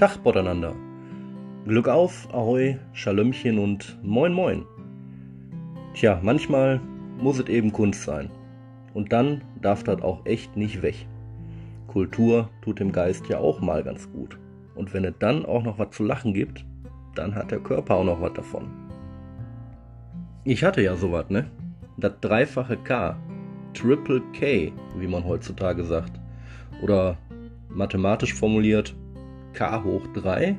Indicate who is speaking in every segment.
Speaker 1: Tag miteinander. Glück auf, Ahoi, Schalömchen und Moin Moin. Tja, manchmal muss es eben Kunst sein. Und dann darf das auch echt nicht weg. Kultur tut dem Geist ja auch mal ganz gut. Und wenn es dann auch noch was zu lachen gibt, dann hat der Körper auch noch was davon. Ich hatte ja sowas, ne? Das dreifache K. Triple K, wie man heutzutage sagt. Oder mathematisch formuliert K hoch 3.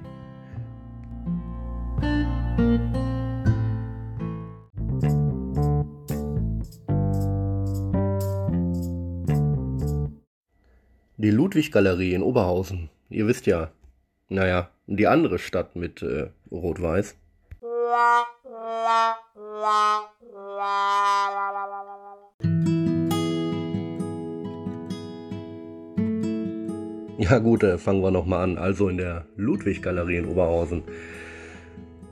Speaker 1: Die Ludwig-Galerie in Oberhausen. Ihr wisst ja, naja, die andere Stadt mit äh, Rot-Weiß. Ja gut, äh, fangen wir nochmal an. Also in der Ludwig-Galerie in Oberhausen.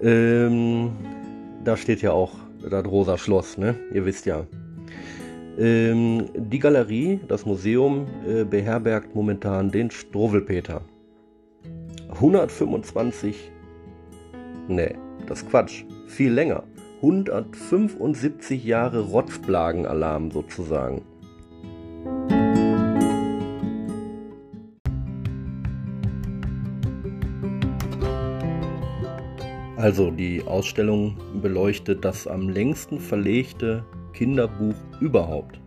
Speaker 1: Ähm, da steht ja auch das Rosa Schloss, ne? Ihr wisst ja. Ähm, die Galerie, das Museum, äh, beherbergt momentan den Struwwelpeter. 125, ne, das ist Quatsch, viel länger. 175 Jahre Rotzblagenalarm sozusagen. Also die Ausstellung beleuchtet das am längsten verlegte Kinderbuch überhaupt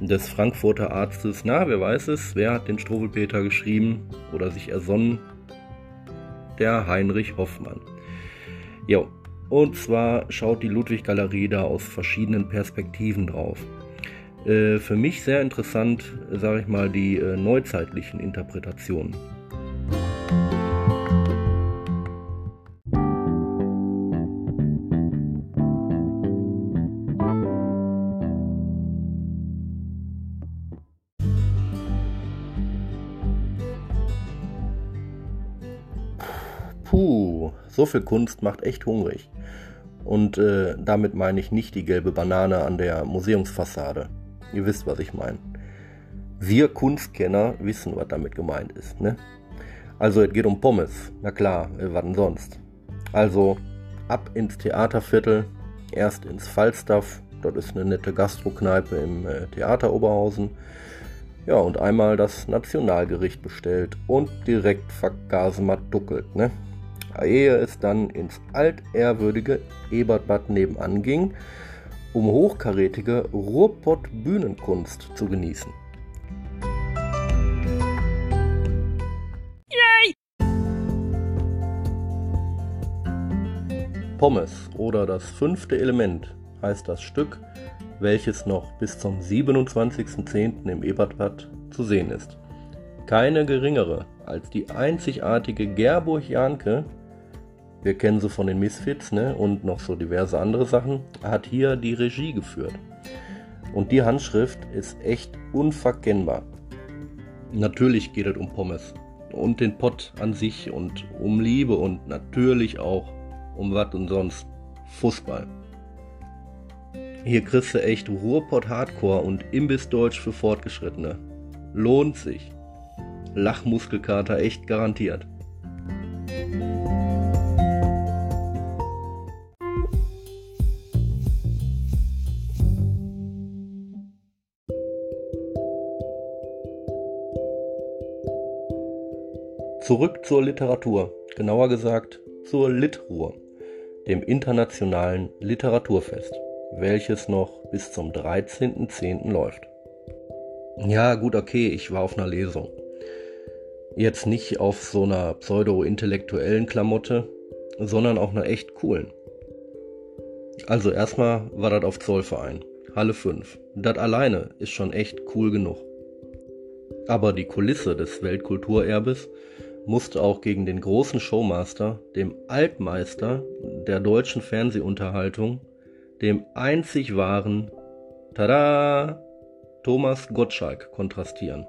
Speaker 1: des Frankfurter Arztes. Na, wer weiß es? Wer hat den Struwwelpeter geschrieben oder sich ersonnen? Der Heinrich Hoffmann. Jo, und zwar schaut die Ludwig-Galerie da aus verschiedenen Perspektiven drauf. Äh, für mich sehr interessant, sage ich mal, die äh, neuzeitlichen Interpretationen. So viel Kunst macht echt hungrig. Und äh, damit meine ich nicht die gelbe Banane an der Museumsfassade. Ihr wisst, was ich meine. Wir Kunstkenner wissen, was damit gemeint ist, ne? Also, es geht um Pommes. Na klar, äh, was denn sonst? Also, ab ins Theaterviertel, erst ins Falstaff, dort ist eine nette Gastrokneipe im äh, Theater Oberhausen. Ja, und einmal das Nationalgericht bestellt und direkt vergasen duckelt, ne? Ehe es dann ins altehrwürdige Ebertbad nebenan ging, um hochkarätige Ruhrpott-Bühnenkunst zu genießen. Yay! Pommes oder das fünfte Element heißt das Stück, welches noch bis zum 27.10. im Ebertbad zu sehen ist. Keine geringere als die einzigartige Gerburg Janke wir kennen sie von den Misfits ne? und noch so diverse andere Sachen, hat hier die Regie geführt. Und die Handschrift ist echt unverkennbar. Natürlich geht es um Pommes und den Pott an sich und um Liebe und natürlich auch um was und sonst Fußball. Hier kriegst du echt Ruhrpott Hardcore und Imbissdeutsch für Fortgeschrittene. Lohnt sich. Lachmuskelkater echt garantiert. Zurück zur Literatur, genauer gesagt zur Litruhr, dem internationalen Literaturfest, welches noch bis zum 13.10. läuft. Ja, gut, okay, ich war auf einer Lesung. Jetzt nicht auf so einer pseudo-intellektuellen Klamotte, sondern auch einer echt coolen. Also erstmal war das auf Zollverein, Halle 5. Das alleine ist schon echt cool genug. Aber die Kulisse des Weltkulturerbes musste auch gegen den großen Showmaster, dem Altmeister der deutschen Fernsehunterhaltung, dem einzig wahren Tada! Thomas Gottschalk kontrastieren.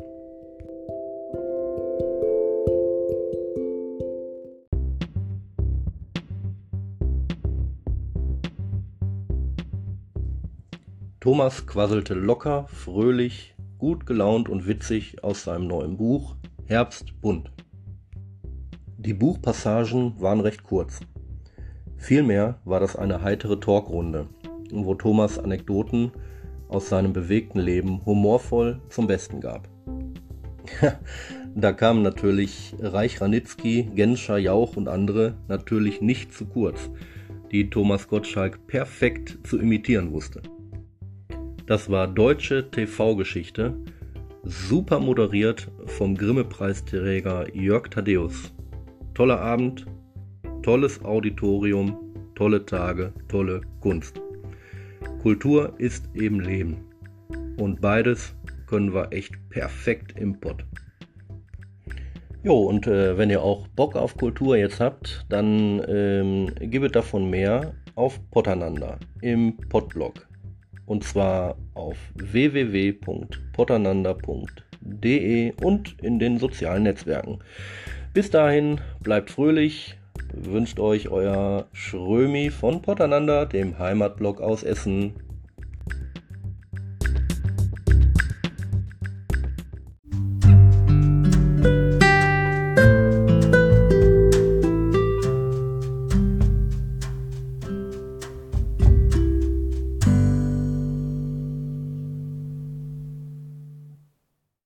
Speaker 1: Thomas quasselte locker, fröhlich, gut gelaunt und witzig aus seinem neuen Buch Herbst bunt. Die Buchpassagen waren recht kurz. Vielmehr war das eine heitere Talkrunde, wo Thomas Anekdoten aus seinem bewegten Leben humorvoll zum Besten gab. da kamen natürlich Reich Ranitzky, Genscher, Jauch und andere natürlich nicht zu kurz, die Thomas Gottschalk perfekt zu imitieren wusste. Das war deutsche TV-Geschichte, super moderiert vom Grimme-Preisträger Jörg Thaddeus. Toller Abend, tolles Auditorium, tolle Tage, tolle Kunst. Kultur ist eben Leben. Und beides können wir echt perfekt im Pott. Jo, und äh, wenn ihr auch Bock auf Kultur jetzt habt, dann ähm, gibet davon mehr auf Potananda im Podblog. Und zwar auf www.potananda.de und in den sozialen Netzwerken. Bis dahin, bleibt fröhlich, wünscht euch euer Schrömi von Potananda, dem Heimatblog aus Essen.